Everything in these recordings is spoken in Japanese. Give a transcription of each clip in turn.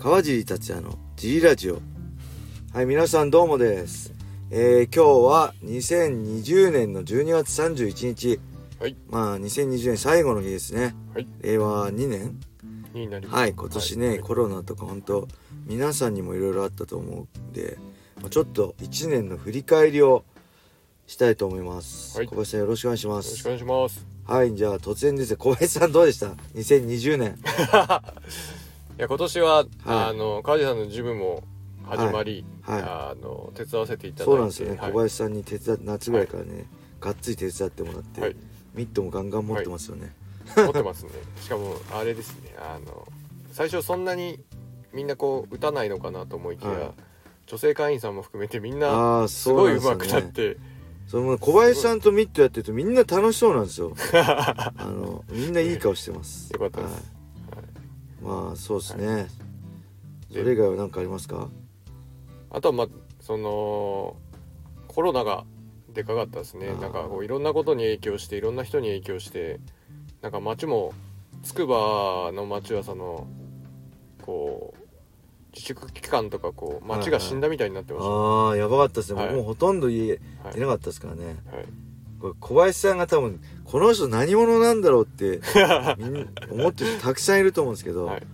川尻達也の G ラジオ。はい皆さんどうもです。えー、今日は2020年の12月31日。はい。まあ2020年最後の日ですね。はい。令和2年。になります。はい今年ね、はい。コロナとか本当皆さんにもいろいろあったと思うんでまあちょっと1年の振り返りをしたいと思います、はい。小林さんよろしくお願いします。よろしくお願いします。はいじゃあ突然ですね。小林さんどうでした？2020年。い や今年は、はい。あの川地さんのジムも始まり、あの手伝わせていただいてそうなんですよね、はい。小林さんに手伝って夏ぐらいからね、がっつり手伝ってもらって、はい。ミットもガンガン持ってますよね、持ってますね。しかもあれですねあの最初そんなにみんなこう打たないのかなと思いきや、はい。女性会員さんも含めてみんなすごい上手くなっねてその小林さんとミットやってるとみんな楽しそうなんですよ。あのみんないい顔してます。よかったです。はいまあそうですね、そでれ以外は何かありますか？あとはまあそのコロナがでかかったですね。なんかこういろんなことに影響していろんな人に影響してなんか街も筑波の街はそのこう自粛期間とかこう街が死んだみたいになってました、ああやばかったですね、はい。僕もほとんど家はい。出なかったですからね、はいこれ小林さんが多分この人何者なんだろうって 思ってる人たくさんいると思うんですけど、はい。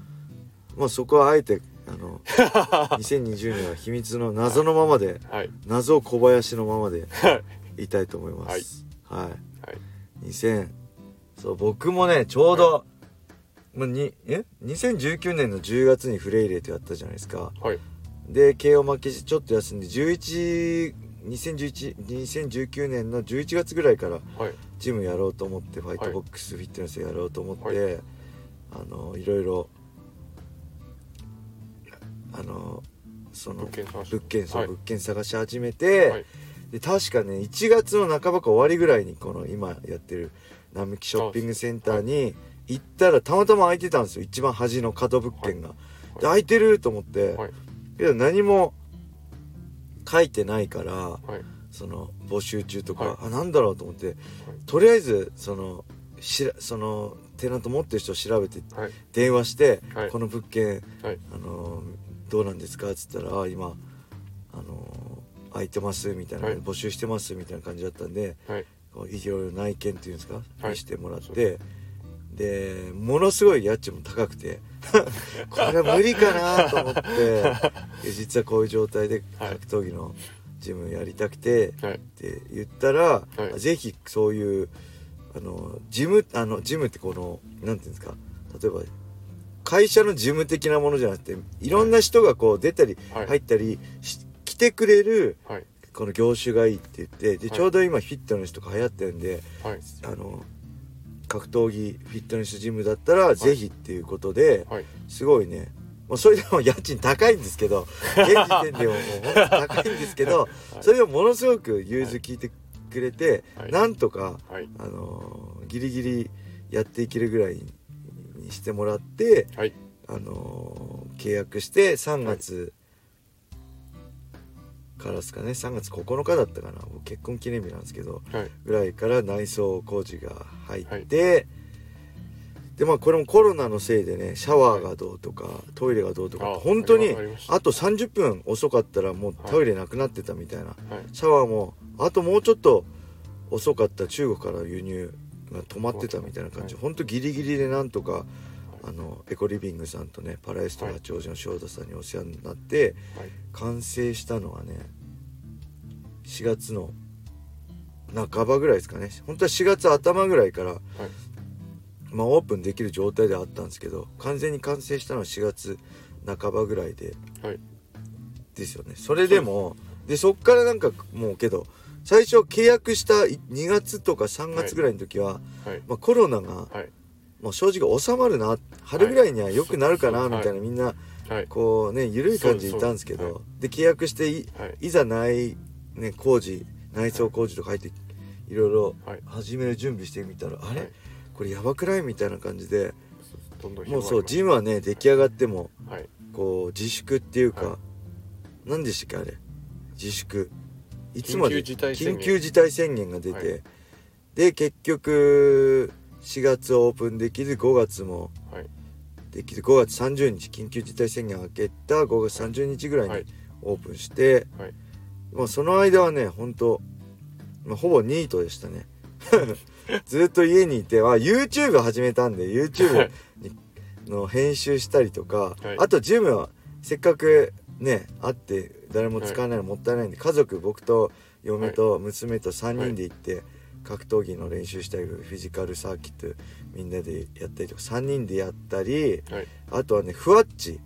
まあそこはあえてあの 2020年は秘密の謎のままではい。謎小林のままではい。いたいと思います。はい、はい。2000そう僕もねちょうど、まあ、にえ？2019年の10月にフレイレとやったじゃないですか。はい。で KO 負けしてちょっと休んで11 2011 2019年の11月ぐらいからはい。ジムやろうと思ってファイトはいボックスフィットネスやろうと思って、はい。あのいろいろあのその物件探し。物件そう、はい。物件探し始めて、はい。で確かね1月の半ばか終わりぐらいにこの今やってる並木ショッピングセンターに行ったらたまたま空いてたんですよ。一番端の角物件が、い。で空いてると思って、はい。けど何も書いてないからはい。その募集中とか、はい。あなんだろうと思ってとりあえずそのしらそのテナント持ってる人を調べてはい。電話して、はい。この物件はい。あのどうなんですかっつったらあ今あの空いてますみたいな、はい。募集してますみたいな感じだったんではい。こういろいろ内見っていうんですか、い。見してもらってでものすごい家賃も高くて これは無理かなと思って で実はこういう状態ではい。格闘技のジムやりたくて、はい。って言ったら、はい。ぜひそういうあのジムあのジムってこのなんていうんですか例えば会社の事務的なものじゃなくていろんな人がこう出たりはい。入ったりし来てくれるはい。この業種がいいって言ってではい。ちょうど今フィットネスとか流行ってるんではい。あの格闘技フィットネスジムだったらぜひっていうことではい。すごいね。もうそれでも家賃高いんですけど 現時点でももう本当高いんですけどはい。それでもものすごく融通聞いてくれて、はい。なんとか、はい。あのーギリギリやっていけるぐらいにしてもらって、はい。あのー契約して3月からですかね。3月9日だったかな。僕結婚記念日なんですけどはい。ぐらいから内装工事が入って、でまあこれもコロナのせいでねシャワーがどうとかトイレがどうとかあ本当にあと30分遅かったらもうトイレなくなってたみたいな、はい。シャワーもあともうちょっと遅かったら中国から輸入が止まってたみたいな感じ、はい。ほんとギリギリでなんとかあのエコリビングさんとねパラエストはい八王子の翔太さんにお世話になってはい。完成したのはね4月の半ばぐらいですかね。本当は4月頭ぐらいから、まあオープンできる状態ではあったんですけど完全に完成したのは4月半ばぐらいではい。ですよね。それでもでそっからなんかもうけど最初契約した2月とか3月ぐらいの時は、はい。まあ、コロナがはいもう正直収まるな春ぐらいには良くなるかなはい。みたいなみんなはい。こうね緩い感じでいたんですけどで契約していはい。いね、工事内装工事とか入っていろい。ろはい。始める準備してみたらあれ？はい。これやばくないみたいな感じでもうそうジムムはね出来上がってもはい。こう自粛っていうか、は何でしたっけあれ？自粛。いつまで？緊急事態宣言が出て、はい。で結局4月オープンできず5月も。はい。できて5月30日緊急事態宣言明けた5月30日ぐらいにはい。オープンして、はい。まあ、その間はね本当、まあ、ほぼニートでしたね。ずっと家にいて、あ、YouTube 始めたんで YouTube にの編集したりとか、はい。あとジムはせっかくね会って誰も使わないのもったいないんで、家族僕と嫁と娘と3人で行って、格闘技の練習したりフィジカルサーキットみんなでやったりとか3人でやったりはい。あとはねふわっち。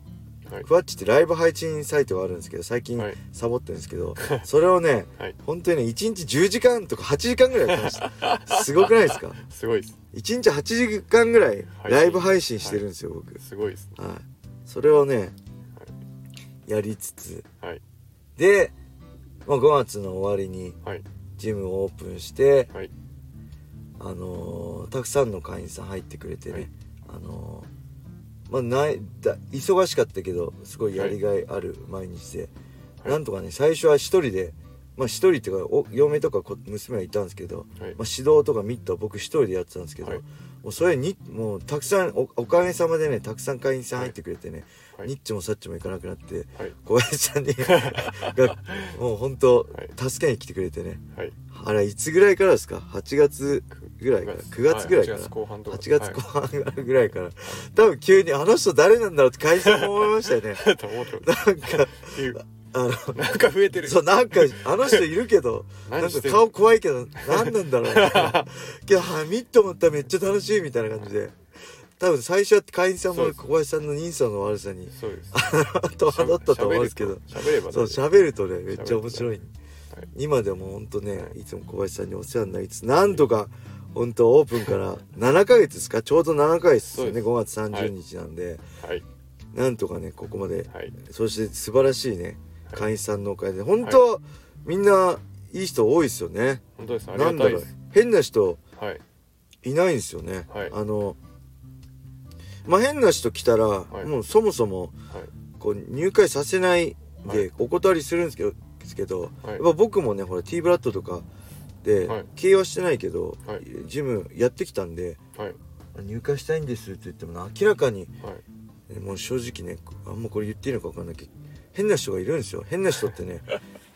はい。ふわっちってライブ配信サイトがあるんですけど最近はい。サボってるんですけど、それをねはい。本当にね1日10時間とか8時間ぐらいやってました。すごくないですか？すごいです。1日8時間ぐらいライブ配信してるんですよ、僕。すごいですはい。それをねやりつつ。はい。で、まあ、5月の終わりにはいジムをオープンして、はい。あのーたくさんの会員さん入ってくれてね、はい。あのーまあないだ忙しかったけどすごいやりがいある毎日で、はい。なんとかね最初は一人でまあ一人っていうかお嫁とかこ娘はいたんですけど、はい。まあ、指導とかミットは僕一人でやってたんですけど、はいもうそれにもうたくさんおおかげさまでねたくさん会員さん入ってくれてね、はい。ニッチもサッチもいかなくなってはい。小林さんに がもう本当はい。助けに来てくれてね。はい。あれいつぐらいからですか？8月ぐらいから？9月ぐらいから？8月後半とか。8月後半ぐらいから。多分急にあの人誰なんだろうって会社も思いましたよね。なんか あのなんか増えてる。そうなんかあの人いるけど なんか顔怖いけど何なんだろう。な けどはみっと思ったらめっちゃ楽しいみたいな感じで。多分最初は会員さんも小林さんの人相の悪さにそうです。戸惑ったと思うんですけど。喋ればそう喋喋るとねめっちゃ面白い、はい。今でも本当ね、、はい。つも小林さんにお世話になりつつなんとか本当オープンから7ヶ月ですか？ちょうど7ヶ月ですよね。そう5月30日なんで、はい。なんとかねここまで、はい。そして素晴らしいね。はい会員さんのおかげで。本当、みんないい人多いですよね。本当ですありがたいです。変な人はい。いないんですよね、はい。あのまあ変な人来たら、い。もうそもそもはい。こう入会させないではい。お断りするんですけどですけど、はい。やっぱ僕もねほら T ブラッドとかではい。経営はしてないけど、はい。ジムやってきたんではい。入会したいんですって言っても明らかにはい。えもう正直ねあんまこれ言っていいのか分かんないけど変な人がいるんですよ。変な人ってね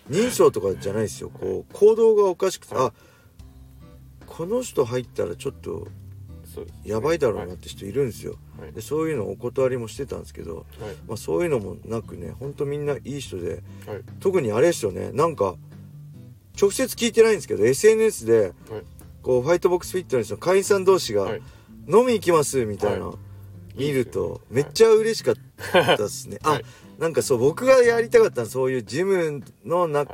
人相とかじゃないですよ。こう行動がおかしくて、はいあこの人入ったらちょっとやばいだろうはなって人いるんですよ、はい。でそういうのをお断りもしてたんですけど、はい。まあ、そういうのもなくねほんとみんないい人ではい。特にあれですよねなんか直接聞いてないんですけど SNS ではい。こうファイトボックスフィットネスの会員さん同士がはい。飲み行きますみたいな、はい。見るとめっちゃ嬉しかった ですね、はい。あなんかそう僕がやりたかったのそういうジムのなはい。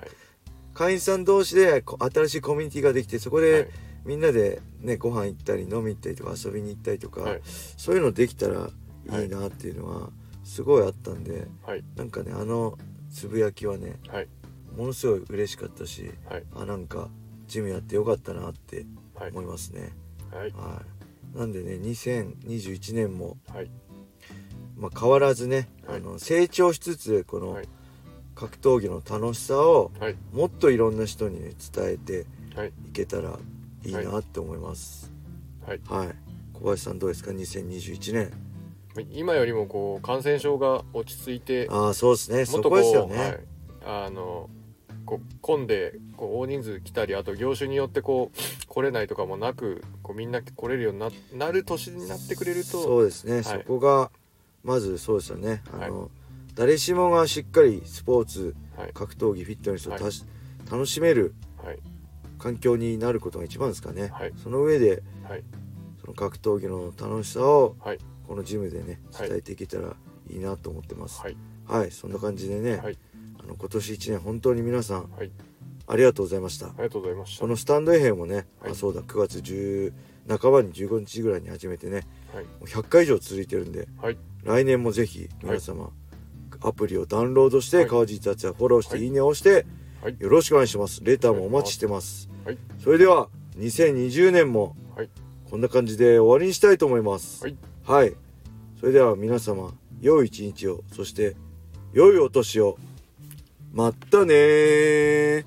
会員さん同士でこ新しいコミュニティができてそこはでい。みんなでねご飯行ったり飲み行ったりとか遊びに行ったりとか、はい。そういうのできたらい。いなっていうのはすごいあったんではい。なんかねあのつぶやきはねはい。ものすごい嬉しかったしはい。あなんかジムやってよかったなってはい。思いますね。はい。はい。なんでね2021年も、はいまあ、変わらずね、はい。あの成長しつつこのはい。格闘技の楽しさをはい。もっといろんな人にね伝えてはい。いけたらいいなって思います。はい。はい、小林さんどうですか？2021年。今よりもこう感染症が落ち着いてああそうですね。そとこですよね、はい、あのこう混んでこう大人数来たりあと業種によってこう来れないとかもなくこうみんな来れるようにななる年になってくれるとそうですね、い。そこがまずそうですよね。あの、誰しもがしっかりスポーツはい。格闘技フィットネスをたはい。し、楽しめるはい。環境になることが一番ですかね、はい。その上ではい。その格闘技の楽しさをはい。このジムでねはい。伝えていけたらいいなと思ってます。はい。はい、そんな感じでね、はい。あの今年1年本当に皆さんはい。ありがとうございました。ありがとうございました。このスタンド FM もね、はい。あそうだ9月10半ばに15日ぐらいに始めてねはい。もう100回以上続いてるんではい。来年もぜひ皆様、アプリをダウンロードして、はい。川地達也フォローして、はい。い、いねを押して、はい。よろしくお願いします。レターもお待ちしてます。はい。それでは2020年もはい。こんな感じで終わりにしたいと思います。はい。はい。それでは皆様良い一日をそして良いお年を。まったねー